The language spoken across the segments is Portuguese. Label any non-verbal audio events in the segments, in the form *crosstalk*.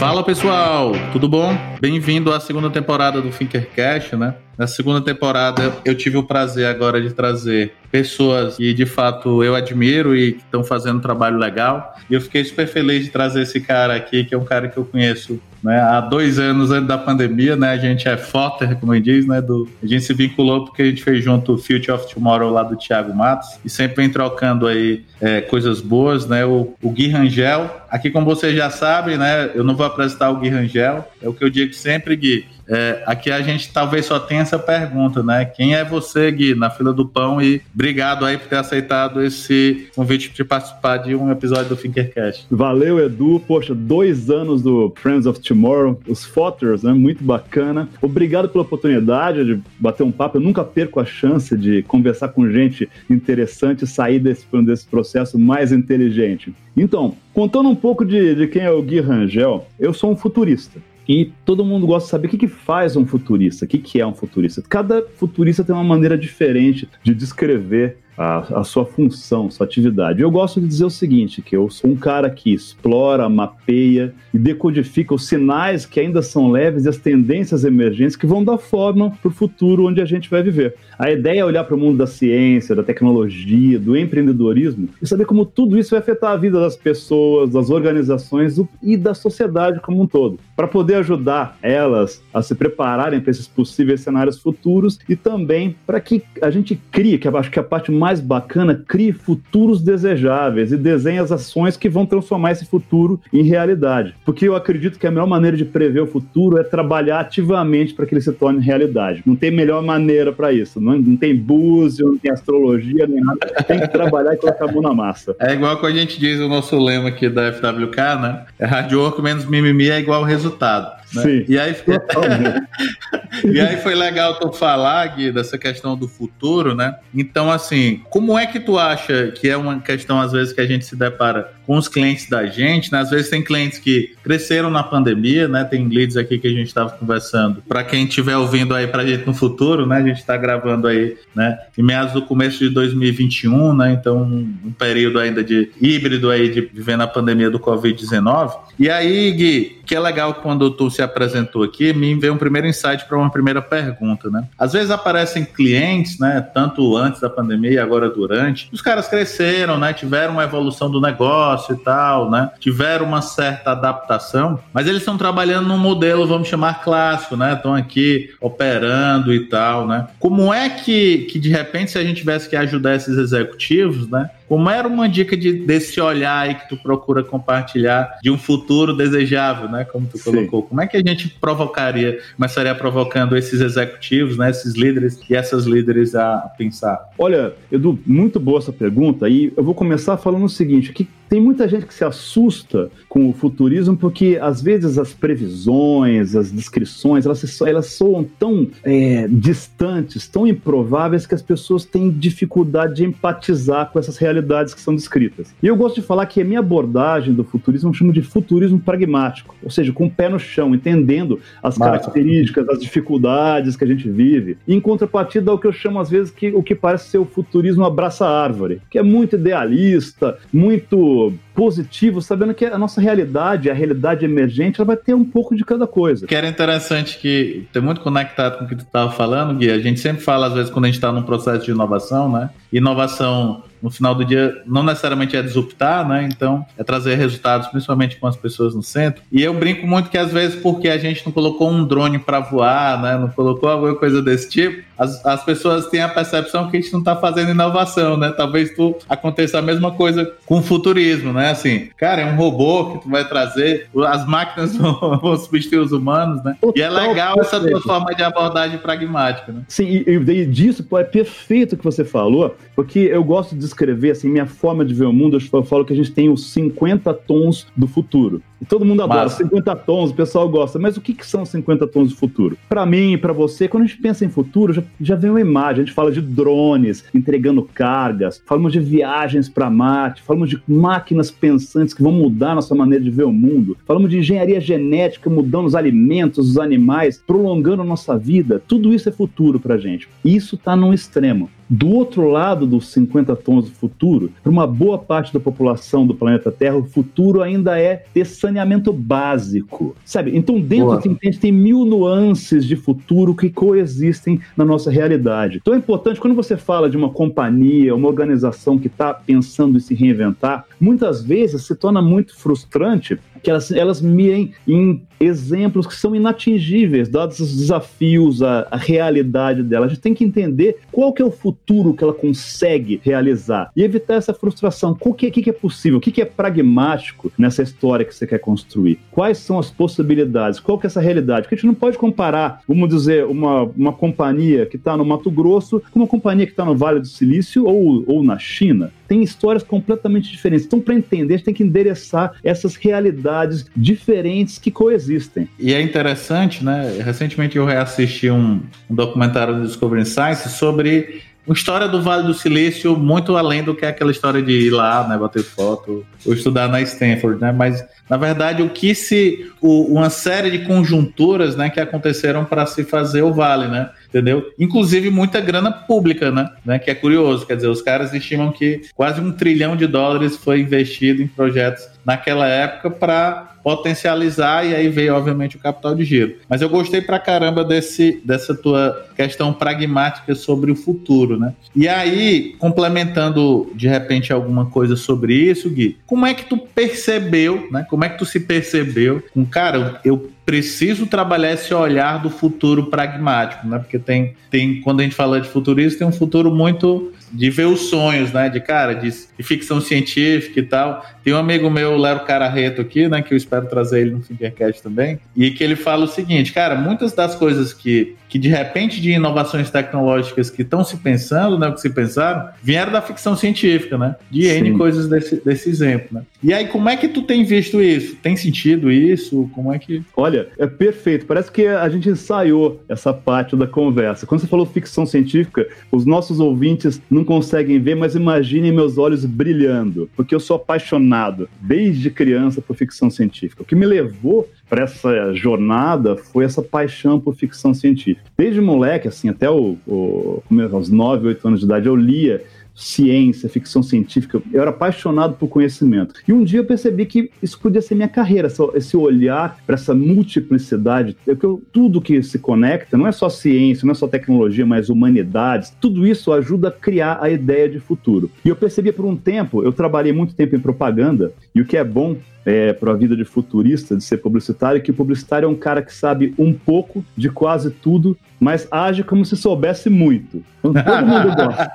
Fala pessoal, tudo bom? Bem-vindo à segunda temporada do Thinkercast, né? Na segunda temporada eu tive o prazer agora de trazer pessoas que de fato eu admiro e que estão fazendo um trabalho legal. E eu fiquei super feliz de trazer esse cara aqui, que é um cara que eu conheço né, há dois anos antes da pandemia, né? A gente é foter, como ele diz, né? Do, a gente se vinculou porque a gente fez junto o Future of Tomorrow lá do Thiago Matos e sempre vem trocando aí é, coisas boas, né? O, o Gui Rangel, aqui como vocês já sabem, né? Eu não vou apresentar o Gui Rangel, é o que eu digo sempre, Gui. É, aqui a gente talvez só tenha essa pergunta, né? Quem é você, Gui, na fila do pão? E obrigado aí por ter aceitado esse convite de participar de um episódio do Thinkercast. Valeu, Edu. Poxa, dois anos do Friends of Tomorrow, os Fotters, né? Muito bacana. Obrigado pela oportunidade de bater um papo. Eu nunca perco a chance de conversar com gente interessante e sair desse, desse processo mais inteligente. Então, contando um pouco de, de quem é o Gui Rangel, eu sou um futurista. E todo mundo gosta de saber o que, que faz um futurista, o que, que é um futurista. Cada futurista tem uma maneira diferente de descrever a, a, sua função, sua atividade. Eu gosto de dizer o seguinte, que eu sou um cara que explora, mapeia e decodifica os sinais que ainda são leves e as tendências emergentes que vão dar forma para o futuro onde a gente vai viver. A ideia é olhar para o mundo da ciência, da tecnologia, do empreendedorismo e saber como tudo isso vai afetar a vida das pessoas, das organizações e da sociedade como um todo, para poder ajudar elas a se prepararem para esses possíveis cenários futuros e também para que a gente crie, que eu acho que a parte mais mais bacana, crie futuros desejáveis e desenhe as ações que vão transformar esse futuro em realidade. Porque eu acredito que a melhor maneira de prever o futuro é trabalhar ativamente para que ele se torne realidade. Não tem melhor maneira para isso. Não, não tem búzio, não tem astrologia, nem nada. Tem que trabalhar e colocar a mão na massa. É igual quando a gente diz o nosso lema aqui da FWK, né? É hard work menos mimimi é igual resultado. Né? Sim. E aí, *laughs* e aí foi legal tu falar, Gui, dessa questão do futuro, né? Então, assim, como é que tu acha que é uma questão, às vezes, que a gente se depara com os clientes da gente, né? Às vezes tem clientes que cresceram na pandemia, né? Tem leads aqui que a gente estava conversando. Para quem estiver ouvindo aí para a gente no futuro, né? A gente está gravando aí, né? Em meados do começo de 2021, né? Então, um período ainda de híbrido aí de vivendo a pandemia do Covid-19. E aí, Gui, que é legal quando tu se apresentou aqui, me veio um primeiro insight para uma primeira pergunta, né? Às vezes aparecem clientes, né, tanto antes da pandemia agora durante, os caras cresceram, né, tiveram uma evolução do negócio e tal, né? Tiveram uma certa adaptação, mas eles estão trabalhando num modelo, vamos chamar clássico, né? Estão aqui operando e tal, né? Como é que, que de repente se a gente tivesse que ajudar esses executivos, né? Como era uma dica de, desse olhar aí que tu procura compartilhar de um futuro desejável, né? Como tu Sim. colocou. Como é que a gente provocaria, começaria provocando esses executivos, né? Esses líderes e essas líderes a pensar? Olha, Edu, muito boa essa pergunta. E eu vou começar falando o seguinte: que tem muita gente que se assusta com o futurismo porque às vezes as previsões, as descrições, elas, elas soam tão é, distantes, tão improváveis que as pessoas têm dificuldade de empatizar com essas realidades que são descritas. E eu gosto de falar que a minha abordagem do futurismo eu chamo de futurismo pragmático, ou seja, com o pé no chão, entendendo as características, as dificuldades que a gente vive. E em contrapartida ao que eu chamo às vezes que o que parece ser o futurismo abraça árvore, que é muito idealista, muito positivo, sabendo que a nossa realidade, a realidade emergente, ela vai ter um pouco de cada coisa. Que era interessante que tem muito conectado com o que tu estava falando, Gui. A gente sempre fala, às vezes, quando a gente está num processo de inovação, né? Inovação no final do dia não necessariamente é disruptar, né? Então é trazer resultados, principalmente com as pessoas no centro. E eu brinco muito que às vezes porque a gente não colocou um drone para voar, né? Não colocou alguma coisa desse tipo, as, as pessoas têm a percepção que a gente não está fazendo inovação, né? Talvez tu aconteça a mesma coisa com o futurismo, né? Assim, cara, é um robô que tu vai trazer, as máquinas *laughs* vão, vão substituir os humanos, né? E é legal essa tua forma de abordagem pragmática, né? Sim, e, e disso pô, é perfeito o que você falou, porque eu gosto de descrever, assim, minha forma de ver o mundo, eu falo que a gente tem os 50 tons do futuro. E todo mundo adora Mas... 50 tons, o pessoal gosta. Mas o que, que são 50 tons do futuro? Para mim, para você, quando a gente pensa em futuro, já, já vem uma imagem. A gente fala de drones entregando cargas, falamos de viagens para Marte, falamos de máquinas pensantes que vão mudar a nossa maneira de ver o mundo, falamos de engenharia genética mudando os alimentos, os animais, prolongando a nossa vida. Tudo isso é futuro pra gente. Isso tá num extremo. Do outro lado dos 50 tons do futuro, para uma boa parte da população do planeta Terra, o futuro ainda é ter saneamento básico, sabe? Então, dentro a gente tem mil nuances de futuro que coexistem na nossa realidade. Então, é importante, quando você fala de uma companhia, uma organização que está pensando em se reinventar, muitas vezes se torna muito frustrante que elas, elas mirem em exemplos que são inatingíveis, dados os desafios, a, a, realidade dela. A gente tem que entender qual que é o futuro que ela consegue realizar e evitar essa frustração. O que, que, que é possível? O que, que é pragmático nessa história que você quer construir? Quais são as possibilidades? Qual que é essa realidade? Porque a gente não pode comparar, vamos dizer, uma, uma companhia que está no Mato Grosso com uma companhia que está no Vale do Silício ou, ou na China tem histórias completamente diferentes. Então, para entender, a gente tem que endereçar essas realidades diferentes que coexistem. E é interessante, né? Recentemente eu reassisti um, um documentário do Discovery Science sobre uma história do Vale do Silício muito além do que é aquela história de ir lá, né, bater foto ou estudar na Stanford, né? Mas na verdade o que se o, uma série de conjunturas, né, que aconteceram para se fazer o Vale, né? Entendeu? Inclusive muita grana pública, né? né? Que é curioso, quer dizer, os caras estimam que quase um trilhão de dólares foi investido em projetos naquela época para potencializar e aí veio obviamente o capital de giro. Mas eu gostei pra caramba desse dessa tua questão pragmática sobre o futuro, né? E aí, complementando de repente alguma coisa sobre isso, Gui, como é que tu percebeu, né? Como é que tu se percebeu com, cara, eu preciso trabalhar esse olhar do futuro pragmático, né? Porque tem, tem quando a gente fala de futurista, tem um futuro muito de ver os sonhos, né? De cara, de, de, ficção científica e tal. Tem um amigo meu, Lero Cararreto, aqui, né? Que eu espero trazer ele no Fingercast também. E que ele fala o seguinte, cara, muitas das coisas que que de repente de inovações tecnológicas que estão se pensando, né, o que se pensaram, vieram da ficção científica, né? De Sim. N coisas desse, desse exemplo, né? E aí, como é que tu tem visto isso? Tem sentido isso? Como é que... Olha, é perfeito. Parece que a gente ensaiou essa parte da conversa. Quando você falou ficção científica, os nossos ouvintes não conseguem ver, mas imaginem meus olhos brilhando, porque eu sou apaixonado desde criança por ficção científica. O que me levou para essa jornada foi essa paixão por ficção científica. Desde moleque, assim, até o, o, aos 9, 8 anos de idade, eu lia ciência, ficção científica, eu era apaixonado por conhecimento. E um dia eu percebi que isso podia ser minha carreira, esse olhar para essa multiplicidade, é tudo que se conecta, não é só ciência, não é só tecnologia, mas humanidades, tudo isso ajuda a criar a ideia de futuro. E eu percebi por um tempo, eu trabalhei muito tempo em propaganda, e o que é bom é, para a vida de futurista, de ser publicitário, que o publicitário é um cara que sabe um pouco de quase tudo, mas age como se soubesse muito. Então, todo mundo *laughs* gosta.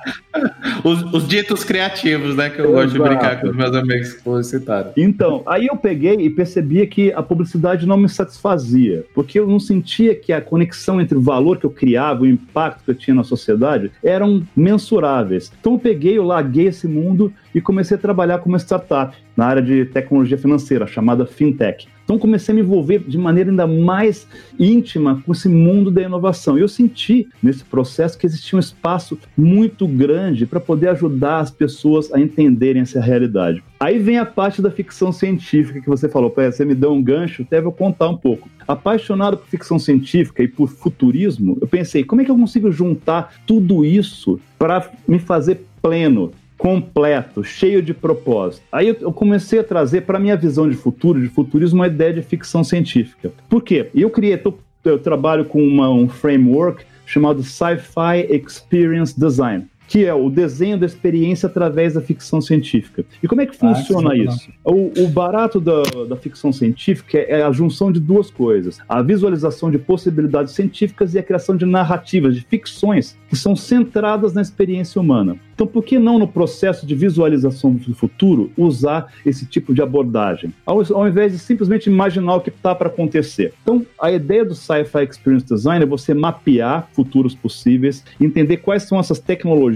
os, os, ditos criativos, né? Que eu Exato. gosto de brincar com os meus amigos publicitários. Então, aí eu peguei e percebia que a publicidade não me satisfazia, porque eu não sentia que a conexão entre o valor que eu criava, o impacto que eu tinha na sociedade, eram mensuráveis. Então eu peguei, eu larguei esse mundo e comecei a trabalhar como startup na área de tecnologia financeira, chamada fintech. Então comecei a me envolver de maneira ainda mais íntima com esse mundo da inovação. E eu senti nesse processo que existia um espaço muito grande para poder ajudar as pessoas a entenderem essa realidade. Aí vem a parte da ficção científica que você falou, você me deu um gancho, até vou contar um pouco. Apaixonado por ficção científica e por futurismo, eu pensei, como é que eu consigo juntar tudo isso para me fazer pleno? Completo, cheio de propósito. Aí eu comecei a trazer para minha visão de futuro, de futurismo, uma ideia de ficção científica. Por quê? Eu criei, eu trabalho com uma, um framework chamado Sci-Fi Experience Design que é o desenho da experiência através da ficção científica. E como é que ah, funciona ah, isso? O, o, barato da, da ficção científica é a junção de duas coisas: a visualização de possibilidades científicas e a criação de narrativas, de ficções que são centradas na experiência humana. Então, por que não no processo de visualização do futuro usar esse tipo de abordagem, ao, ao invés de simplesmente imaginar o que está para acontecer? Então, a ideia do Sci-Fi Experience Design é você mapear futuros possíveis, entender quais são essas tecnologias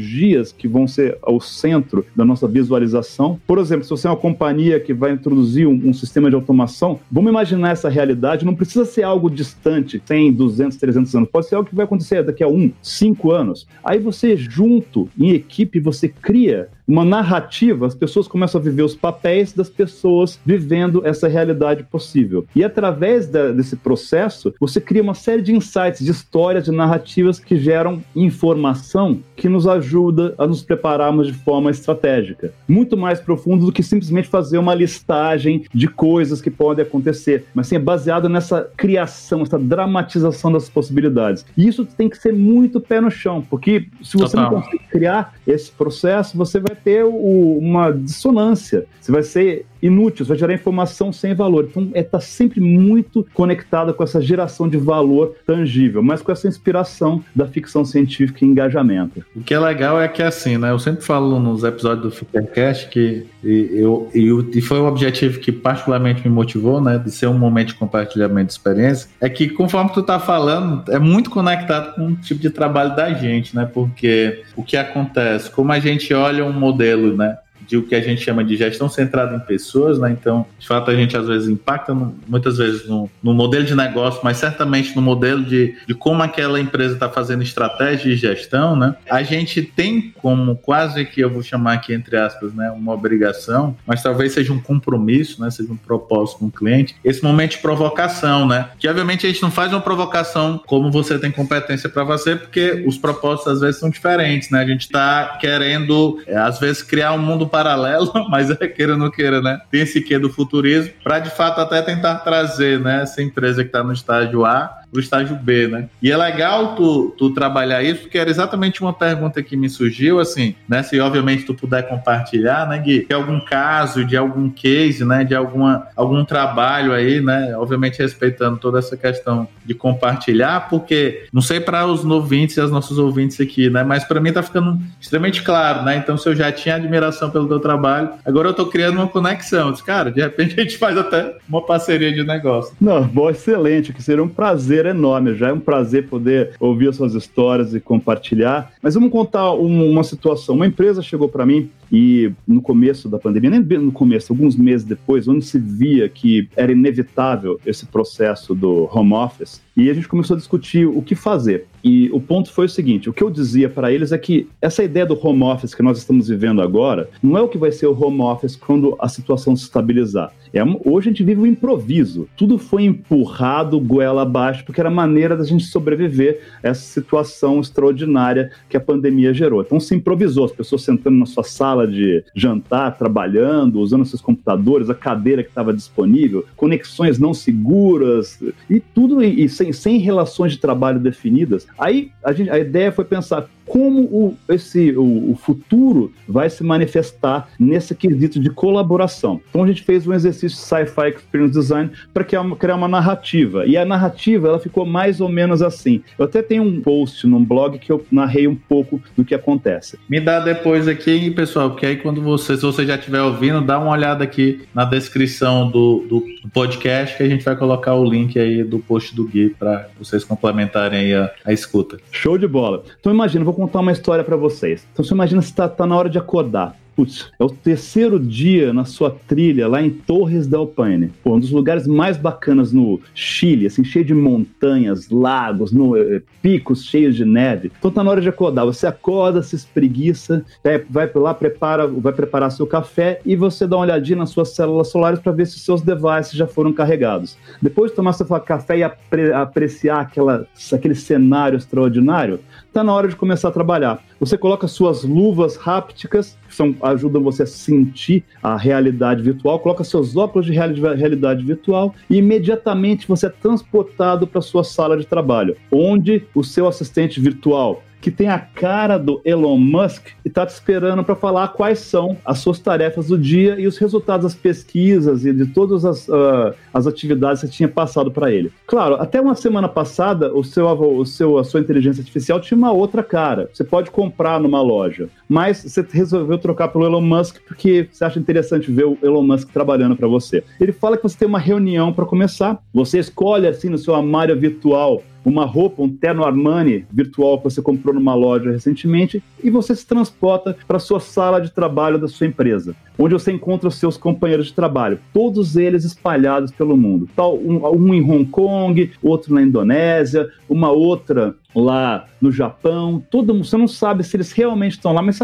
que vão ser ao centro da nossa visualização. Por exemplo, se você é uma companhia que vai introduzir um, um sistema de automação, vamos imaginar essa realidade, não precisa ser algo distante, 100, 200, 300 anos, pode ser algo que vai acontecer daqui a um, cinco anos. Aí você junto, em equipe você cria uma narrativa, as pessoas começam a viver os papéis das pessoas vivendo essa realidade possível. E através da, desse processo, você cria uma série de insights, de histórias, de narrativas que geram informação que nos ajuda a nos prepararmos de forma estratégica. Muito mais profundo do que simplesmente fazer uma listagem de coisas que podem acontecer, mas sim é baseado nessa criação, essa dramatização das possibilidades. E isso tem que ser muito pé no chão, porque se você Total. não conseguir criar esse processo, você vai ter o, uma dissonância. Você vai ser inútil, vai gerar informação sem valor. Então, é tá sempre muito conectado com essa geração de valor tangível, mas com essa inspiração da ficção científica e engajamento. O que é legal é que, assim, né? Eu sempre falo nos episódios do Futurecast que eu, eu, e foi um objetivo que particularmente me motivou, né? De ser um momento de compartilhamento de experiência, é que, conforme tu tá falando, é muito conectado com o tipo de trabalho da gente, né? Porque o que acontece, como a gente olha um modelo, né? De o que a gente chama de gestão centrada em pessoas, né? Então, de fato, a gente às vezes impacta no, muitas vezes no, no, modelo de negócio, mas certamente no modelo de, de como aquela empresa está fazendo estratégia de gestão, né? A gente tem como quase que eu vou chamar aqui entre aspas, né, uma obrigação, mas talvez seja um compromisso, né? Seja um propósito com o cliente, esse momento de provocação, né? Que obviamente a gente não faz uma provocação como você tem competência para fazer, porque os propósitos às vezes são diferentes, né? A gente está querendo, é, às vezes, criar um mundo para paralelo, *laughs* mas é queira ou não queira, né? Tem esse quê do futurismo, para de fato até tentar trazer, né, essa empresa que está no estágio A pro estágio B, né? E é legal tu, tu trabalhar isso, porque era exatamente uma pergunta que me surgiu, assim, né? Se obviamente tu puder compartilhar, né, Gui? De algum caso, de algum case, né? De alguma, algum trabalho aí, né? Obviamente respeitando toda essa questão de compartilhar, porque não sei para os ouvintes e as nossos ouvintes aqui, né? Mas para mim tá ficando extremamente claro, né? Então, se eu já tinha admiração pelo teu trabalho, agora eu tô criando uma conexão. Cara, de repente a gente faz até uma parceria de negócio. Não, bom, excelente, que seria um prazer prazer enorme. Já é um prazer poder ouvir as suas histórias e compartilhar. Mas vamos contar um, uma situação. Uma empresa chegou para mim e no começo da pandemia, nem no começo, alguns meses depois, onde se via que era inevitável esse processo do home office, e a gente começou a discutir o que fazer. E o ponto foi o seguinte: o que eu dizia para eles é que essa ideia do home office que nós estamos vivendo agora não é o que vai ser o home office quando a situação se estabilizar. É, hoje a gente vive um improviso. Tudo foi empurrado goela abaixo porque era a maneira da gente sobreviver a essa situação extraordinária que a pandemia gerou. Então se improvisou, as pessoas sentando na sua sala de jantar, trabalhando, usando seus computadores, a cadeira que estava disponível, conexões não seguras e tudo e, sem, sem relações de trabalho definidas. Aí a, gente, a ideia foi pensar como o, esse, o, o, futuro vai se manifestar nesse quesito de colaboração. Então a gente fez um exercício Sci-Fi Experience Design para criar, criar uma narrativa. E a narrativa ela ficou mais ou menos assim. Eu até tenho um post num blog que eu narrei um pouco do que acontece. Me dá depois aqui, pessoal, que aí quando você, se você já estiver ouvindo, dá uma olhada aqui na descrição do, do podcast que a gente vai colocar o link aí do post do Gui para vocês complementarem a, a escuta. Show de bola. Então imagina, vou contar uma história para vocês. Então você imagina se tá, tá na hora de acordar. Putz, é o terceiro dia na sua trilha lá em Torres del Paine. Um dos lugares mais bacanas no Chile, assim, cheio de montanhas, lagos, no, eh, picos cheios de neve. Então tá na hora de acordar. Você acorda, se espreguiça, é, vai lá, prepara, vai preparar seu café e você dá uma olhadinha nas suas células solares para ver se seus devices já foram carregados. Depois de tomar seu café e apre apreciar aquela, aquele cenário extraordinário, tá na hora de começar a trabalhar. Você coloca suas luvas hápticas, que são, ajudam você a sentir a realidade virtual, coloca seus óculos de realidade virtual e imediatamente você é transportado para sua sala de trabalho, onde o seu assistente virtual que tem a cara do Elon Musk e está te esperando para falar quais são as suas tarefas do dia e os resultados das pesquisas e de todas as, uh, as atividades que você tinha passado para ele. Claro, até uma semana passada, o seu, o seu, a sua inteligência artificial tinha uma outra cara. Você pode comprar numa loja, mas você resolveu trocar pelo Elon Musk porque você acha interessante ver o Elon Musk trabalhando para você. Ele fala que você tem uma reunião para começar, você escolhe assim no seu armário virtual uma roupa, um terno Armani virtual que você comprou numa loja recentemente e você se transporta para sua sala de trabalho da sua empresa, onde você encontra os seus companheiros de trabalho, todos eles espalhados pelo mundo. Tal, um, um em Hong Kong, outro na Indonésia, uma outra lá no Japão, todo mundo, você não sabe se eles realmente estão lá, mas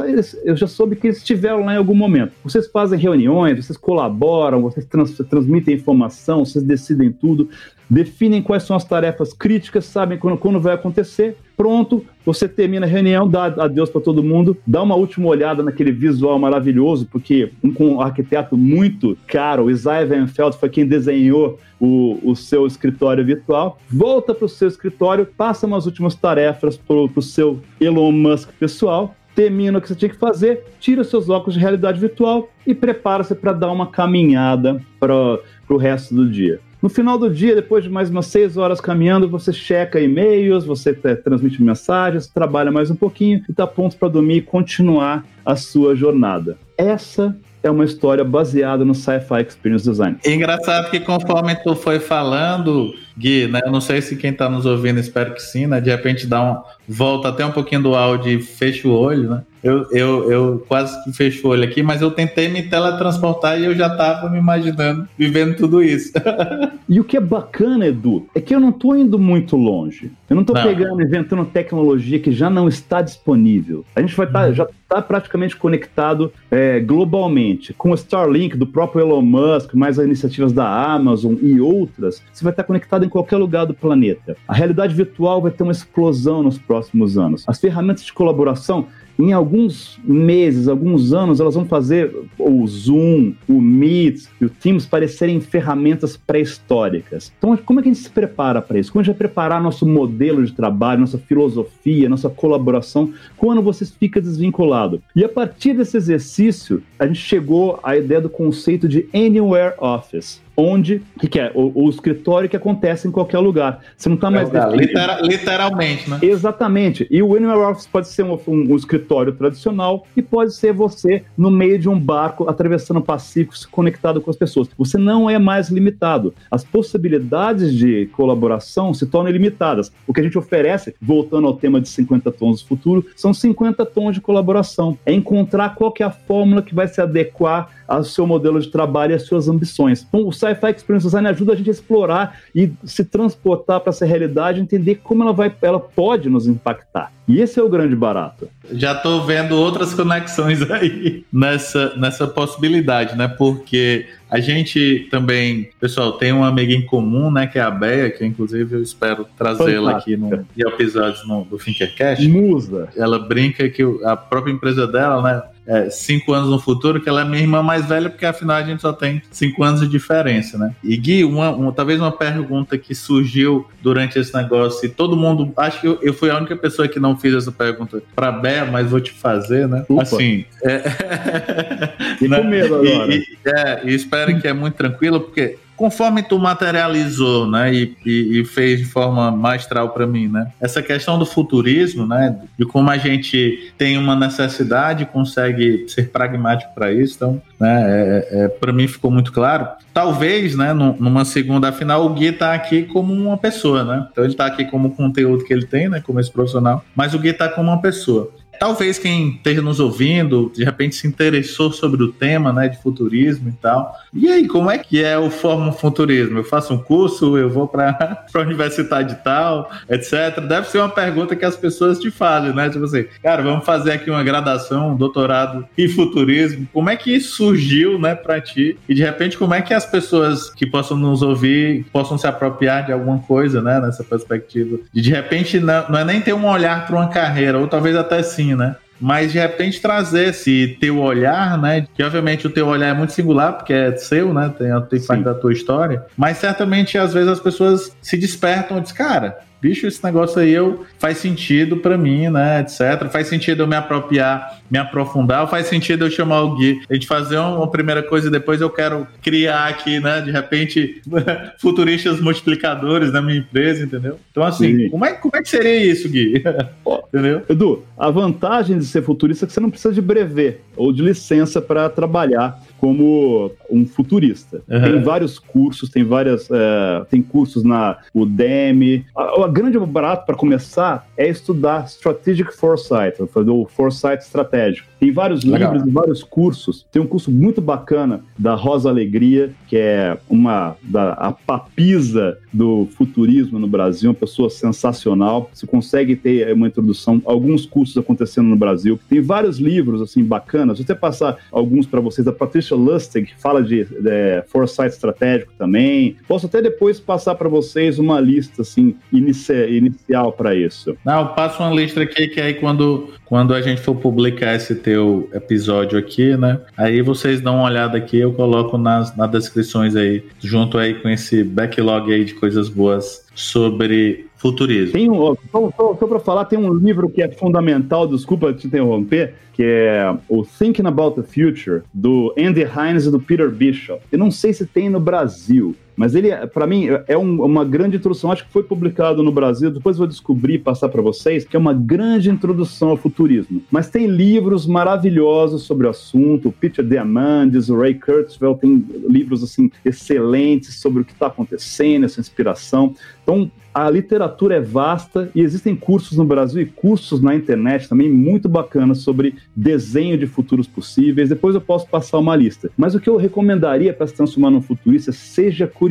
eu já soube que eles estiveram lá em algum momento. Vocês fazem reuniões, vocês colaboram, vocês trans, transmitem informação, vocês decidem tudo, definem quais são as tarefas críticas, sabem quando, quando vai acontecer. Pronto, você termina a reunião, dá adeus para todo mundo, dá uma última olhada naquele visual maravilhoso, porque um, um arquiteto muito caro, o Isaiah Van Feld, foi quem desenhou o, o seu escritório virtual, volta para o seu escritório, passa umas últimas tarefas para o seu Elon Musk pessoal, termina o que você tinha que fazer, tira seus óculos de realidade virtual e prepara-se para dar uma caminhada para o resto do dia. No final do dia, depois de mais umas seis horas caminhando, você checa e-mails, você transmite mensagens, trabalha mais um pouquinho e está pronto para dormir e continuar a sua jornada. Essa é uma história baseada no Sci-Fi Experience Design. engraçado que conforme tu foi falando, Gui, né? Eu não sei se quem está nos ouvindo, espero que sim, né? De repente dá um. Volta até um pouquinho do áudio e fecha o olho, né? Eu, eu, eu quase que fecho o olho aqui, mas eu tentei me teletransportar e eu já estava me imaginando vivendo tudo isso. *laughs* e o que é bacana, Edu, é que eu não estou indo muito longe. Eu não estou pegando, inventando tecnologia que já não está disponível. A gente vai tá, uhum. já está praticamente conectado é, globalmente. Com o Starlink do próprio Elon Musk, mais as iniciativas da Amazon e outras, você vai estar tá conectado em qualquer lugar do planeta. A realidade virtual vai ter uma explosão nos próximos anos. As ferramentas de colaboração em alguns meses, alguns anos, elas vão fazer o Zoom, o Meet e o Teams parecerem ferramentas pré-históricas. Então, como é que a gente se prepara para isso? Como a gente vai preparar nosso modelo de trabalho, nossa filosofia, nossa colaboração, quando você fica desvinculado? E a partir desse exercício, a gente chegou à ideia do conceito de Anywhere Office onde que, que é o, o, escritório que acontece em qualquer lugar. Você não está mais é, literal, literalmente, né? Exatamente. E o Anywhere Office pode ser um, um, um, escritório tradicional e pode ser você no meio de um barco atravessando o Pacífico, conectado com as pessoas. Você não é mais limitado. As possibilidades de colaboração se tornam ilimitadas. O que a gente oferece, voltando ao tema de 50 tons do futuro, são 50 tons de colaboração. É encontrar qual que é a fórmula que vai se adequar ao seu modelo de trabalho e às suas ambições. Então, o Sci-Fi Experience Design ajuda a gente a explorar e se transportar para essa realidade, entender como ela vai, ela pode nos impactar. E esse é o grande barato. Já estou vendo outras conexões *laughs* aí nessa, nessa possibilidade, né? Porque a gente também, pessoal, tem uma amiga em comum, né? Que é a Bea, que inclusive eu espero trazê-la aqui no episódio no, do Finkercast. Musa. Ela brinca que a própria empresa dela, né? É, cinco anos no futuro, que ela é minha irmã mais velha, porque afinal a gente só tem cinco anos de diferença, né? E Gui, uma, uma talvez uma pergunta que surgiu durante esse negócio, e todo mundo, acho que eu, eu fui a única pessoa que não fiz essa pergunta para Bé, mas vou te fazer, né? Ufa. Assim. É... e com medo *laughs* agora. E, e, é, e espero que é muito tranquilo, porque conforme tu materializou, né, e, e, e fez de forma magistral para mim, né, essa questão do futurismo, né, de como a gente tem uma necessidade consegue ser pragmático para isso, então, né, é, é, para mim ficou muito claro. Talvez, né, numa segunda final, o Gui tá aqui como uma pessoa, né, então ele tá aqui como conteúdo que ele tem, né, como esse profissional, mas o Gui tá como uma pessoa. Talvez quem esteja nos ouvindo, de repente se interessou sobre o tema, né, de futurismo e tal. E aí, como é que é o Fórmula Futurismo? Eu faço um curso, eu vou para *laughs* a universidade e tal, etc. Deve ser uma pergunta que as pessoas te fazem, né? Tipo assim, cara, vamos fazer aqui uma graduação, um doutorado em futurismo. Como é que isso surgiu, né, para ti? E de repente, como é que as pessoas que possam nos ouvir possam se apropriar de alguma coisa, né, nessa perspectiva? De de repente, não, não é nem ter um olhar para uma carreira, ou talvez até sim né? Mas de repente trazer esse teu olhar, né? Que obviamente o teu olhar é muito singular, porque é seu, né? Tem, tem parte da tua história. Mas certamente às vezes as pessoas se despertam e dizem, cara, bicho, esse negócio aí eu, faz sentido para mim, né, etc. Faz sentido eu me apropriar, me aprofundar, faz sentido eu chamar o Gui, a gente fazer uma primeira coisa e depois eu quero criar aqui, né, de repente, *laughs* futuristas multiplicadores na minha empresa, entendeu? Então, assim, como é, como é que seria isso, Gui? Entendeu? Edu, a vantagem de ser futurista é que você não precisa de brevet ou de licença para trabalhar como um futurista. Uhum. Tem vários cursos, tem várias. É, tem cursos na Udemy. A, a grande barato para começar é estudar Strategic Foresight, o Foresight estratégico. Tem vários Legal. livros e vários cursos. Tem um curso muito bacana da Rosa Alegria, que é uma da a papisa do futurismo no Brasil, uma pessoa sensacional. Você consegue ter uma introdução, alguns cursos acontecendo no Brasil. Tem vários livros assim bacanas. Vou até passar alguns para vocês. A Patricia Lustig fala de, de foresight estratégico também. Posso até depois passar para vocês uma lista assim inicia, inicial para isso. Não, eu passo uma lista aqui que aí quando quando a gente for publicar esse teu episódio aqui, né? Aí vocês dão uma olhada aqui, eu coloco nas, nas descrições aí, junto aí com esse backlog aí de coisas boas sobre futurismo. Tem um, só, só, só para falar, tem um livro que é fundamental, desculpa te interromper, que é o Thinking About the Future, do Andy Hines e do Peter Bishop. Eu não sei se tem no Brasil, mas ele, para mim, é um, uma grande introdução. Acho que foi publicado no Brasil, depois vou descobrir e passar para vocês, que é uma grande introdução ao futurismo. Mas tem livros maravilhosos sobre o assunto. O Peter Diamandis, o Ray Kurzweil tem livros assim excelentes sobre o que está acontecendo, essa inspiração. Então, a literatura é vasta e existem cursos no Brasil e cursos na internet também muito bacanas sobre desenho de futuros possíveis. Depois eu posso passar uma lista. Mas o que eu recomendaria para se transformar num futurista, seja curioso.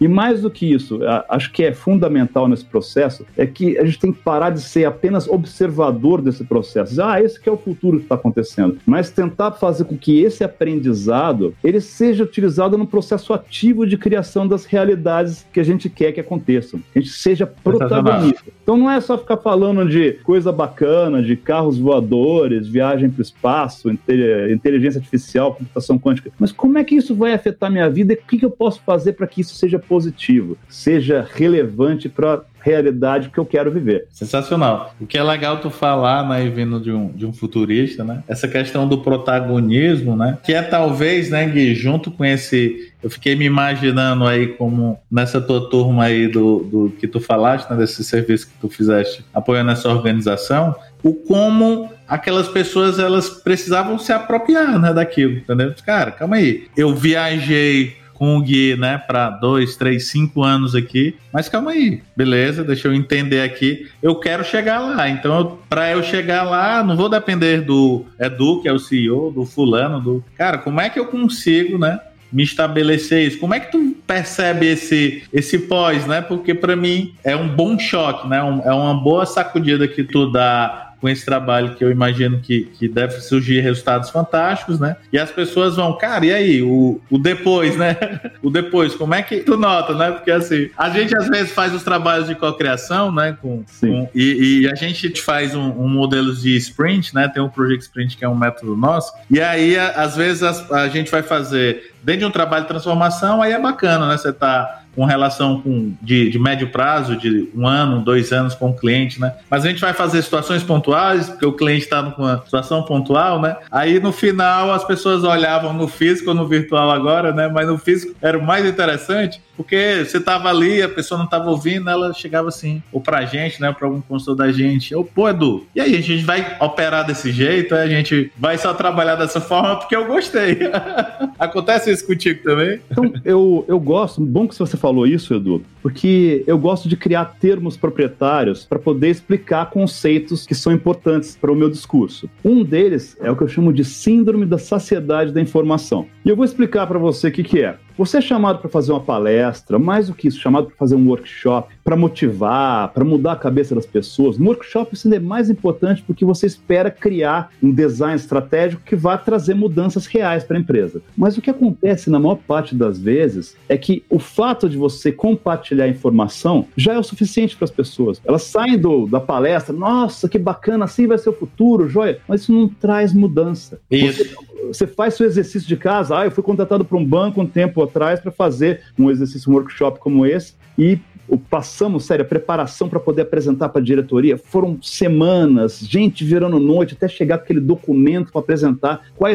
E mais do que isso, acho que é fundamental nesse processo, é que a gente tem que parar de ser apenas observador desse processo. Ah, esse que é o futuro que está acontecendo. Mas tentar fazer com que esse aprendizado ele seja utilizado no processo ativo de criação das realidades que a gente quer que aconteçam. A gente seja protagonista. Então não é só ficar falando de coisa bacana, de carros voadores, viagem para o espaço, inteligência artificial, computação quântica. Mas como é que isso vai afetar minha vida e o que eu posso fazer para que isso seja positivo, seja relevante para realidade que eu quero viver. Sensacional. O que é legal tu falar, né, vindo de um, de um futurista, né? Essa questão do protagonismo, né? Que é talvez, né, Gui, junto com esse. Eu fiquei me imaginando aí como nessa tua turma aí do, do que tu falaste, né, desse serviço que tu fizeste apoiando essa organização, o como aquelas pessoas elas precisavam se apropriar, né, daquilo, entendeu? Cara, calma aí. Eu viajei com o Gui, né, para dois, três, cinco anos aqui. Mas calma aí, beleza? Deixa eu entender aqui. Eu quero chegar lá, então para eu chegar lá, não vou depender do Edu, que é o CEO, do fulano, do cara. Como é que eu consigo, né? me estabelecer isso. Como é que tu percebe esse esse pós, né? Porque para mim é um bom choque, né? Um, é uma boa sacudida que tu dá com esse trabalho que eu imagino que, que deve surgir resultados fantásticos, né? E as pessoas vão, cara, e aí, o, o depois, né? *laughs* o depois, como é que tu nota, né? Porque assim, a gente às vezes faz os trabalhos de cocriação, né? Com, com e, e, a gente faz um, um, modelo de sprint, né? Tem um Project Sprint que é um método nosso, e aí, a, às vezes, a, a gente vai fazer dentro de um trabalho de transformação, aí é bacana, né? Você tá com relação com, de, de, médio prazo, de um ano, dois anos com o cliente, né? Mas a gente vai fazer situações pontuais, porque o cliente está com uma situação pontual, né? Aí no final as pessoas olhavam no físico ou no virtual agora, né? Mas no físico era o mais interessante, porque você tava ali, a pessoa não tava ouvindo, ela chegava assim, ou pra gente, né? Pra algum consultor da gente, ou pô, Edu, e aí a gente vai operar desse jeito, a gente vai só trabalhar dessa forma porque eu gostei. *laughs* Acontece isso contigo também? Então, eu, eu gosto, bom que você falou isso, Edu, porque eu gosto de criar termos proprietários para poder explicar conceitos que são importantes para o meu discurso. Um deles é o que eu chamo de síndrome da saciedade da informação. E eu vou explicar para você o que, que é. Você é chamado para fazer uma palestra, mais do que isso, chamado para fazer um workshop, para motivar, para mudar a cabeça das pessoas. No workshop isso ainda é mais importante porque você espera criar um design estratégico que vá trazer mudanças reais para a empresa. Mas o que acontece na maior parte das vezes é que o fato de você compartilhar informação já é o suficiente para as pessoas. Elas saem do, da palestra, nossa, que bacana, assim vai ser o futuro, joia, mas isso não traz mudança. Isso. Você, você faz seu exercício de casa. Ah, eu fui contratado por um banco um tempo atrás para fazer um exercício, um workshop como esse e passamos, sério, a preparação para poder apresentar para a diretoria foram semanas, gente virando noite até chegar aquele documento para apresentar qual é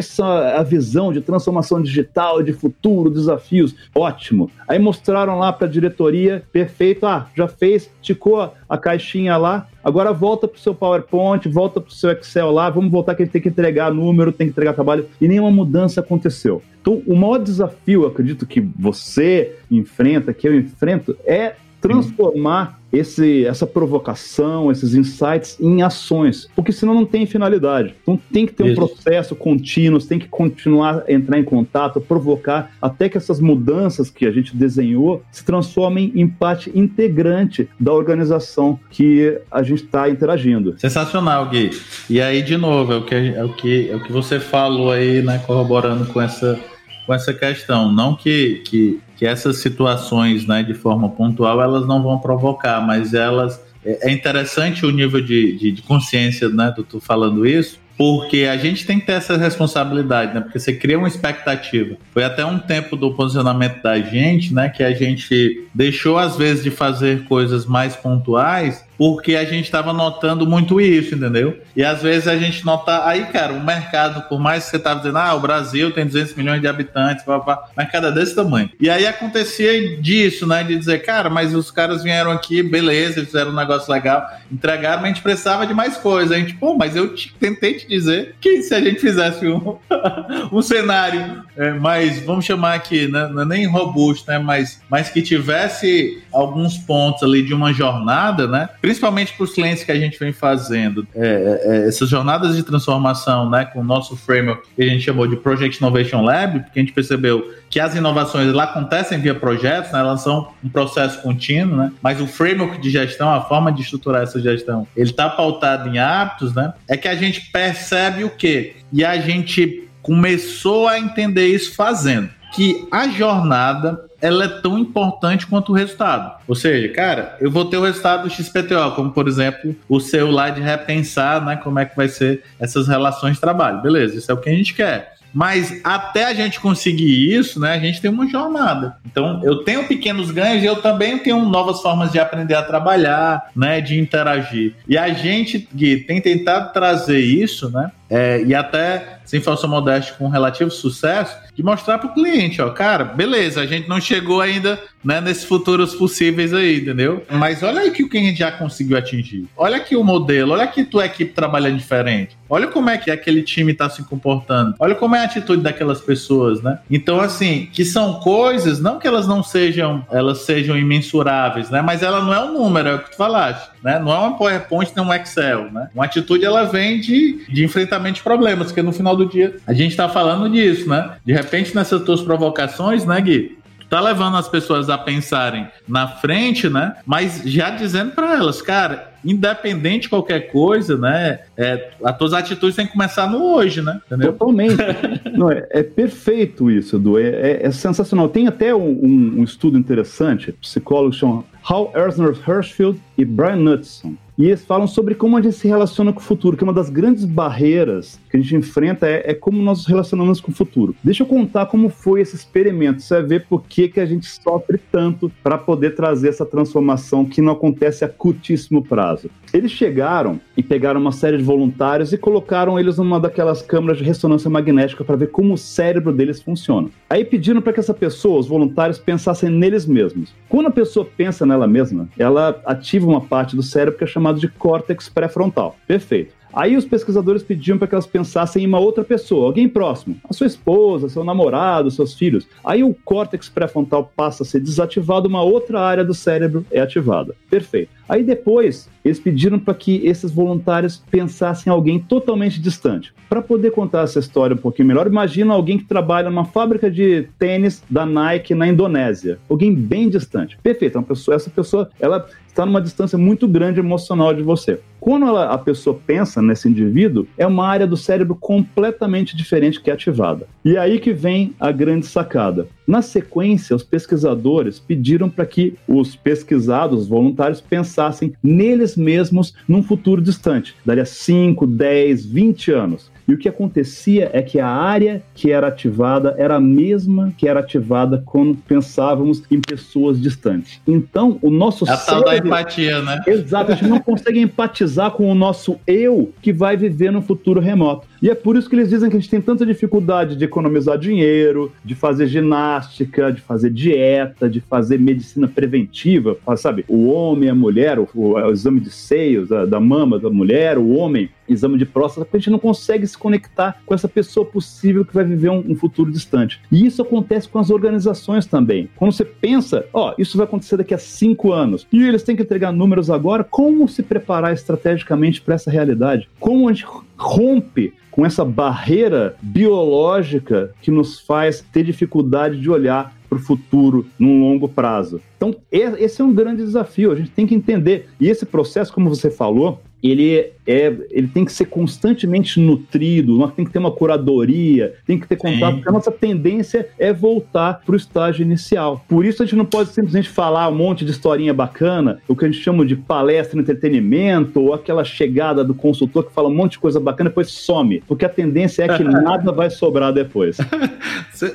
a visão de transformação digital, de futuro, desafios. Ótimo. Aí mostraram lá para a diretoria, perfeito, ah, já fez, ticou a caixinha lá, agora volta para o seu PowerPoint, volta para o seu Excel lá, vamos voltar que a gente tem que entregar número, tem que entregar trabalho, e nenhuma mudança aconteceu. Então, o maior desafio, acredito que você enfrenta, que eu enfrento, é transformar esse, essa provocação, esses insights em ações, porque senão não tem finalidade. Então tem que ter um Isso. processo contínuo, tem que continuar a entrar em contato, provocar, até que essas mudanças que a gente desenhou se transformem em parte integrante da organização que a gente está interagindo. Sensacional, Gui. E aí, de novo, é o que, é o que, é o que você falou aí, né, corroborando com essa com essa questão. Não que, que, que essas situações, né, de forma pontual, elas não vão provocar, mas elas. É, é interessante o nível de, de, de consciência, né, do tu falando isso, porque a gente tem que ter essa responsabilidade, né? Porque você cria uma expectativa. Foi até um tempo do posicionamento da gente, né? Que a gente deixou às vezes de fazer coisas mais pontuais porque a gente estava notando muito isso, entendeu? E às vezes a gente nota. Aí, cara, o mercado, por mais que você estava dizendo, ah, o Brasil tem 200 milhões de habitantes, papá, o mercado é desse tamanho. E aí acontecia disso, né? De dizer, cara, mas os caras vieram aqui, beleza, fizeram um negócio legal, entregaram, mas a gente precisava de mais coisa. A gente, pô, mas eu te, tentei te dizer que se a gente fizesse um, *laughs* um cenário é, mais, vamos chamar aqui, né? é nem robusto, né? Mas, mas que tivesse alguns pontos ali de uma jornada, né? principalmente para os clientes que a gente vem fazendo, é, é, é, essas jornadas de transformação, né, com o nosso framework que a gente chamou de Project Innovation Lab, porque a gente percebeu que as inovações lá acontecem via projetos, né, elas são um processo contínuo, né, mas o framework de gestão, a forma de estruturar essa gestão, ele está pautado em hábitos, né, é que a gente percebe o quê? E a gente começou a entender isso fazendo que a jornada ela é tão importante quanto o resultado. Ou seja, cara, eu vou ter o resultado do XPTO, como por exemplo o seu lá de repensar, né, como é que vai ser essas relações de trabalho. Beleza, isso é o que a gente quer. Mas até a gente conseguir isso, né, a gente tem uma jornada. Então, eu tenho pequenos ganhos e eu também tenho novas formas de aprender a trabalhar, né, de interagir. E a gente, Gui, tem tentado trazer isso, né, é, e até, sem falsa modéstia, com relativo sucesso, de mostrar para o cliente, ó, cara, beleza, a gente não chegou ainda né, nesses futuros possíveis aí, entendeu? Mas olha aí que o que a gente já conseguiu atingir. Olha aqui o modelo, olha aqui tua equipe trabalhando diferente. Olha como é que aquele time está se comportando. Olha como é a atitude daquelas pessoas, né? Então, assim, que são coisas, não que elas não sejam, elas sejam imensuráveis, né? Mas ela não é um número, é o que tu falaste, né? Não é uma PowerPoint, nem um Excel, né? Uma atitude, ela vem de, de enfrentamento de problemas, porque no final do dia a gente está falando disso, né? De repente, nessas tuas provocações, né, Gui? tá levando as pessoas a pensarem na frente, né? Mas já dizendo para elas, cara, independente de qualquer coisa, né? É, as tuas atitudes têm que começar no hoje, né? Entendeu? Totalmente. *laughs* Não, é, é, perfeito isso, Edu. É, é, é sensacional. Tem até um, um, um estudo interessante, psicólogos chamam Hal Ersner Hirschfield e Brian Knudson. E eles falam sobre como a gente se relaciona com o futuro, que é uma das grandes barreiras que a gente enfrenta é, é como nós nos relacionamos com o futuro. Deixa eu contar como foi esse experimento, você vai ver por que, que a gente sofre tanto para poder trazer essa transformação que não acontece a curtíssimo prazo. Eles chegaram e pegaram uma série de voluntários e colocaram eles numa daquelas câmaras de ressonância magnética para ver como o cérebro deles funciona. Aí pediram para que essa pessoa, os voluntários, pensassem neles mesmos. Quando a pessoa pensa nela mesma, ela ativa uma parte do cérebro que é chamada de córtex pré-frontal. Perfeito. Aí os pesquisadores pediam para que elas pensassem em uma outra pessoa, alguém próximo, a sua esposa, seu namorado, seus filhos. Aí o córtex pré-frontal passa a ser desativado, uma outra área do cérebro é ativada. Perfeito. Aí depois, eles pediram para que esses voluntários pensassem em alguém totalmente distante. Para poder contar essa história um pouquinho melhor, imagina alguém que trabalha numa fábrica de tênis da Nike na Indonésia. Alguém bem distante. Perfeito, pessoa, essa pessoa ela está numa distância muito grande emocional de você. Quando ela, a pessoa pensa nesse indivíduo, é uma área do cérebro completamente diferente que é ativada. E é aí que vem a grande sacada. Na sequência, os pesquisadores pediram para que os pesquisados, os voluntários, pensassem neles mesmos num futuro distante, daria 5, 10, 20 anos. E o que acontecia é que a área que era ativada era a mesma que era ativada quando pensávamos em pessoas distantes. Então, o nosso é a cérebro... tal da empatia, né? Exato, a gente não consegue empatizar com o nosso eu que vai viver no futuro remoto. E é por isso que eles dizem que a gente tem tanta dificuldade de economizar dinheiro, de fazer ginástica, de fazer dieta, de fazer medicina preventiva, sabe? O homem, a mulher, o, o, exame de seios, da, da mama da mulher, o homem, exame de próstata, porque a gente não consegue se conectar com essa pessoa possível que vai viver um, um, futuro distante. E isso acontece com as organizações também. Quando você pensa, ó, isso vai acontecer daqui a cinco anos, e eles têm que entregar números agora, como se preparar estrategicamente para essa realidade? Como a gente rompe com essa barreira biológica que nos faz ter dificuldade de olhar para o futuro num longo prazo. Então, esse é um grande desafio, a gente tem que entender. E esse processo, como você falou, ele é, ele tem que ser constantemente nutrido, tem que ter uma curadoria, tem que ter contato, Sim. porque a nossa tendência é voltar para o estágio inicial. Por isso a gente não pode simplesmente falar um monte de historinha bacana, o que a gente chama de palestra, entretenimento, ou aquela chegada do consultor que fala um monte de coisa bacana e depois some, porque a tendência é que *laughs* nada vai sobrar depois. *laughs*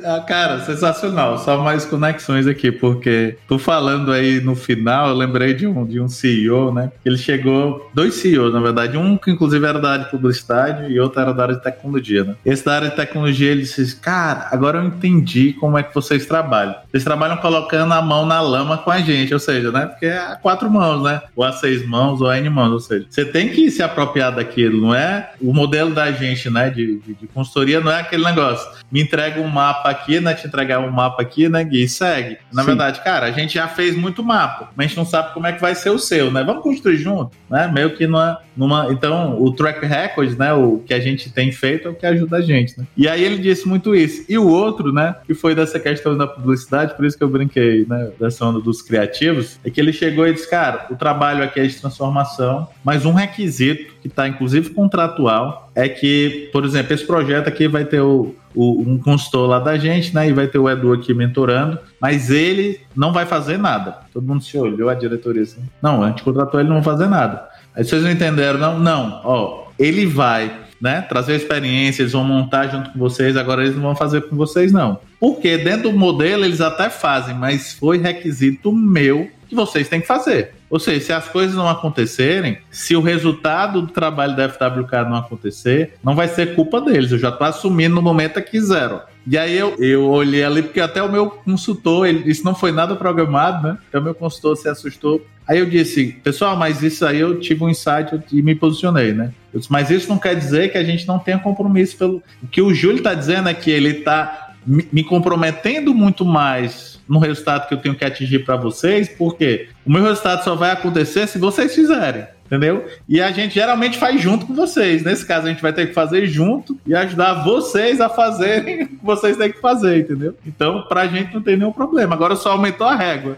Ah, cara, sensacional, só mais conexões aqui, porque tô falando aí no final, eu lembrei de um, de um CEO, né? Ele chegou, dois CEOs, na verdade, um que inclusive era da área de publicidade e outro era da área de tecnologia, né? Esse da área de tecnologia, ele disse, cara, agora eu entendi como é que vocês trabalham. Vocês trabalham colocando a mão na lama com a gente, ou seja, né? Porque é a quatro mãos, né? Ou a seis mãos, ou a N mãos, ou seja, você tem que se apropriar daquilo, não é? O modelo da gente, né, de, de, de consultoria não é aquele negócio. Me entrega um mapa aqui, né? Te entregar um mapa aqui, né, Gui? Segue. Na Sim. verdade, cara, a gente já fez muito mapa, mas a gente não sabe como é que vai ser o seu, né? Vamos construir junto, né? Meio que numa, numa então, o track record, né, o que a gente tem feito é o que ajuda a gente, né? E aí ele disse muito isso. E o outro, né, que foi dessa questão da publicidade, por isso que eu brinquei, né, dessa onda dos criativos, é que ele chegou e disse, cara, o trabalho aqui é de transformação, mas um requisito que está inclusive contratual é que, por exemplo, esse projeto aqui vai ter o, o, um consultor lá da gente, né? E vai ter o Edu aqui mentorando, mas ele não vai fazer nada. Todo mundo se olhou, a diretoria assim. Não, a gente contratou ele não vai fazer nada. Aí vocês não entenderam, não? Não, ó, ele vai né, trazer experiência, eles vão montar junto com vocês, agora eles não vão fazer com vocês, não. Porque dentro do modelo eles até fazem, mas foi requisito meu que vocês têm que fazer. Ou seja, se as coisas não acontecerem, se o resultado do trabalho da FWK não acontecer, não vai ser culpa deles. Eu já estou assumindo no momento aqui zero. E aí eu, eu olhei ali, porque até o meu consultor, ele disse não foi nada programado, né? Até o meu consultor se assustou. Aí eu disse, pessoal, mas isso aí eu tive um insight e me posicionei, né? Disse, mas isso não quer dizer que a gente não tenha compromisso pelo. O que o Júlio está dizendo é que ele está me comprometendo muito mais no resultado que eu tenho que atingir para vocês, porque o meu resultado só vai acontecer se vocês fizerem entendeu? E a gente geralmente faz junto com vocês. Nesse caso, a gente vai ter que fazer junto e ajudar vocês a fazerem o que vocês têm que fazer, entendeu? Então, pra gente não tem nenhum problema. Agora só aumentou a régua.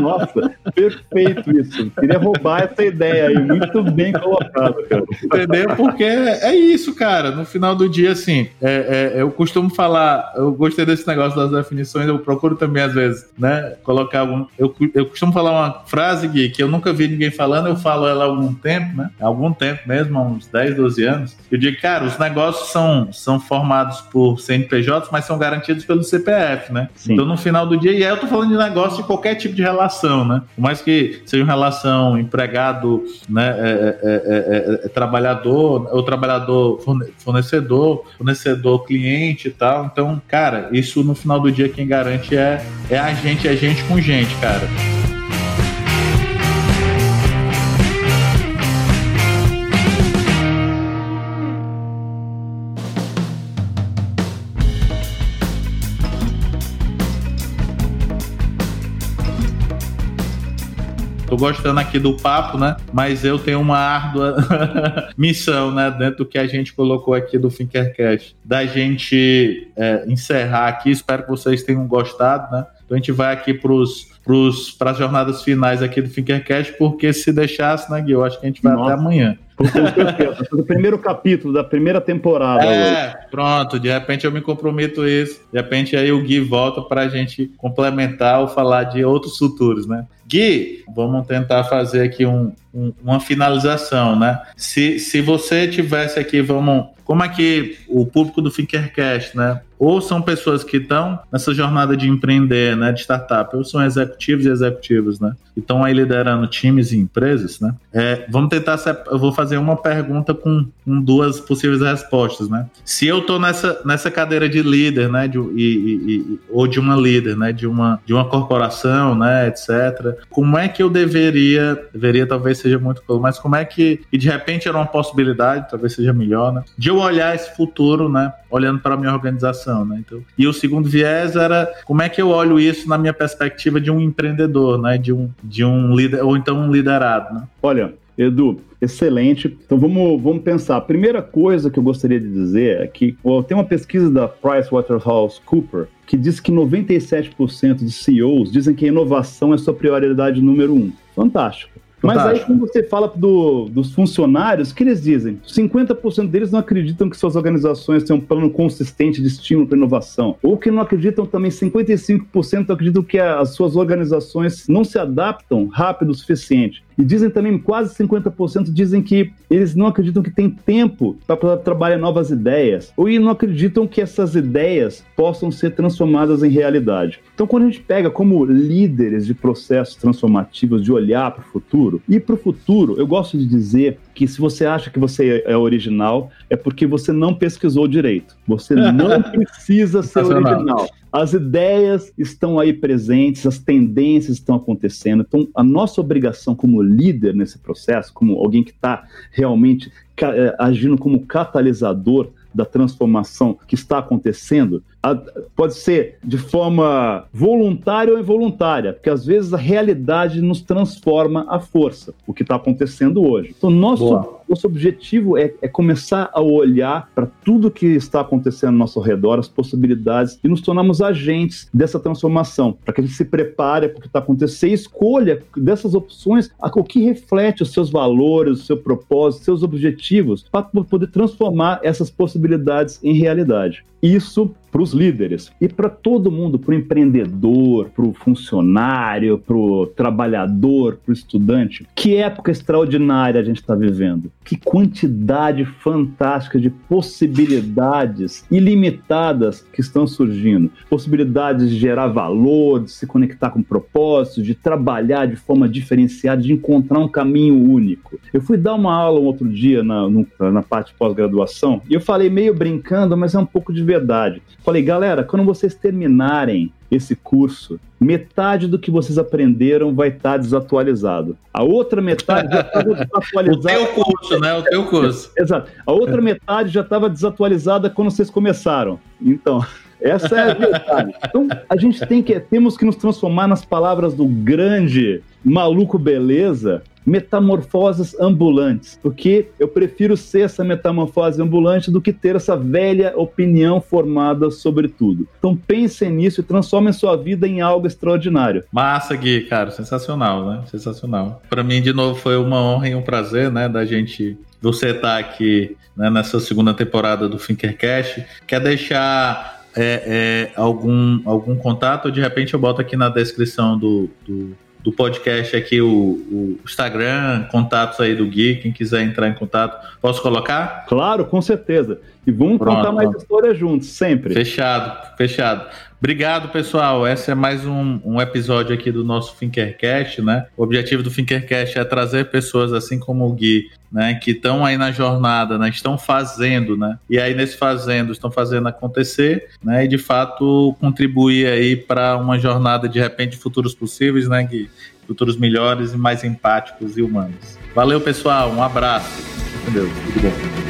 Nossa, perfeito isso. Queria roubar essa ideia aí, muito bem colocado, cara. Entendeu? Porque é isso, cara. No final do dia, assim, é, é, eu costumo falar, eu gostei desse negócio das definições, eu procuro também, às vezes, né, colocar algum. Eu, eu costumo falar uma frase, Gui, que eu nunca vi ninguém falando, eu falo ela algum tempo, né? Há algum tempo mesmo, há uns 10, 12 anos. Eu digo, cara, os negócios são, são formados por CNPJs, mas são garantidos pelo CPF, né? Sim. Então, no final do dia, e aí eu tô falando de negócio de qualquer tipo tipo de relação, né? Por mais que seja uma relação empregado, né, é, é, é, trabalhador, ou trabalhador fornecedor, fornecedor cliente e tal. Então, cara, isso no final do dia quem garante é, é a gente, é gente com gente, cara. Tô gostando aqui do papo, né? Mas eu tenho uma árdua *laughs* missão, né? Dentro do que a gente colocou aqui do Finkercast, da gente é, encerrar aqui. Espero que vocês tenham gostado, né? Então a gente vai aqui para as jornadas finais aqui do Finkercast, porque se deixasse, né, Gui, eu acho que a gente vai Nossa. até amanhã. o primeiro capítulo da primeira temporada. É, hoje. pronto, de repente eu me comprometo isso. De repente aí o Gui volta para a gente complementar ou falar de outros futuros, né? Gui, vamos tentar fazer aqui um, um, uma finalização, né? Se, se você tivesse aqui, vamos. Como é que o público do Finkercast, né? Ou são pessoas que estão nessa jornada de empreender, né? De startup, ou são executivos e executivos, né? Que estão aí liderando times e empresas, né? É, vamos tentar. Eu vou fazer uma pergunta com, com, duas possíveis respostas, né? Se eu estou nessa, nessa cadeira de líder, né? De, e, e, ou de uma líder, né? De uma, de uma corporação, né? Etc. Como é que eu deveria, deveria talvez seja muito mas como é que, e de repente era uma possibilidade, talvez seja melhor, né? De eu olhar esse futuro, né? Olhando para a minha organização, né? Então, e o segundo viés era como é que eu olho isso na minha perspectiva de um empreendedor, né? De um, de um líder, ou então um liderado, né? Olha, Edu, excelente. Então vamos, vamos pensar. A primeira coisa que eu gostaria de dizer é que tem uma pesquisa da PricewaterhouseCoopers que diz que 97% de CEOs dizem que a inovação é sua prioridade número um. Fantástico. Mas aí, quando você fala do, dos funcionários, o que eles dizem? 50% deles não acreditam que suas organizações têm um plano consistente de estímulo para inovação. Ou que não acreditam também, 55% acreditam que as suas organizações não se adaptam rápido o suficiente. E dizem também, quase 50% dizem que eles não acreditam que tem tempo para trabalhar novas ideias, ou não acreditam que essas ideias possam ser transformadas em realidade. Então, quando a gente pega como líderes de processos transformativos, de olhar para o futuro, e para o futuro, eu gosto de dizer que se você acha que você é original, é porque você não pesquisou direito. Você *laughs* não precisa ser original. As ideias estão aí presentes, as tendências estão acontecendo. Então, a nossa obrigação como líder nesse processo, como alguém que está realmente eh, agindo como catalisador da transformação que está acontecendo, pode ser de forma voluntária ou involuntária, porque às vezes a realidade nos transforma à força, o que está acontecendo hoje. Então, nosso, nosso objetivo é, é começar a olhar para tudo que está acontecendo ao nosso redor, as possibilidades, e nos tornarmos agentes dessa transformação, para que a gente se prepare para o que está acontecendo e escolha dessas opções o que reflete os seus valores, o seu propósito, seus objetivos, para poder transformar essas possibilidades em realidade. Isso para os líderes e para todo mundo, para o empreendedor, para o funcionário, para o trabalhador, para o estudante. Que época extraordinária a gente está vivendo. Que quantidade fantástica de possibilidades ilimitadas que estão surgindo. Possibilidades de gerar valor, de se conectar com propósitos, de trabalhar de forma diferenciada, de encontrar um caminho único. Eu fui dar uma aula um outro dia na, na parte pós-graduação e eu falei meio brincando, mas é um pouco de verdade. Falei, galera, quando vocês terminarem esse curso, metade do que vocês aprenderam vai estar desatualizado. A outra metade já estava *laughs* desatualizada. o teu curso, né? O teu curso. Exato. A outra metade já estava desatualizada quando vocês começaram. Então, *laughs* essa é a verdade. Então, a gente tem que, temos que nos transformar nas palavras do grande maluco beleza metamorfoses ambulantes, porque eu prefiro ser essa metamorfose ambulante do que ter essa velha opinião formada sobre tudo. Então pensem nisso e transformem sua vida em algo extraordinário. Massa, Gui, cara, sensacional, né? Sensacional. Para mim, de novo, foi uma honra e um prazer, né, da gente você estar tá aqui né, nessa segunda temporada do Finkercast. Quer deixar é, é, algum, algum contato? De repente eu boto aqui na descrição do, do do podcast aqui o, o, Instagram, contatos aí do Gui, quem quiser entrar em contato. Posso colocar? Claro, com certeza. E vamos Pronto. contar mais histórias juntos, sempre. Fechado, fechado. Obrigado, pessoal. Esse é mais um, um episódio aqui do nosso Finkercast, né? O objetivo do Finkercast é trazer pessoas assim como o Gui, né? Que estão aí na jornada, né? Estão fazendo, né? E aí nesse fazendo, estão fazendo acontecer, né? E de fato contribuir aí para uma jornada de repente futuros possíveis, né, Gui? Futuros melhores e mais empáticos e humanos. Valeu, pessoal. Um abraço. Meu Deus, tudo bom.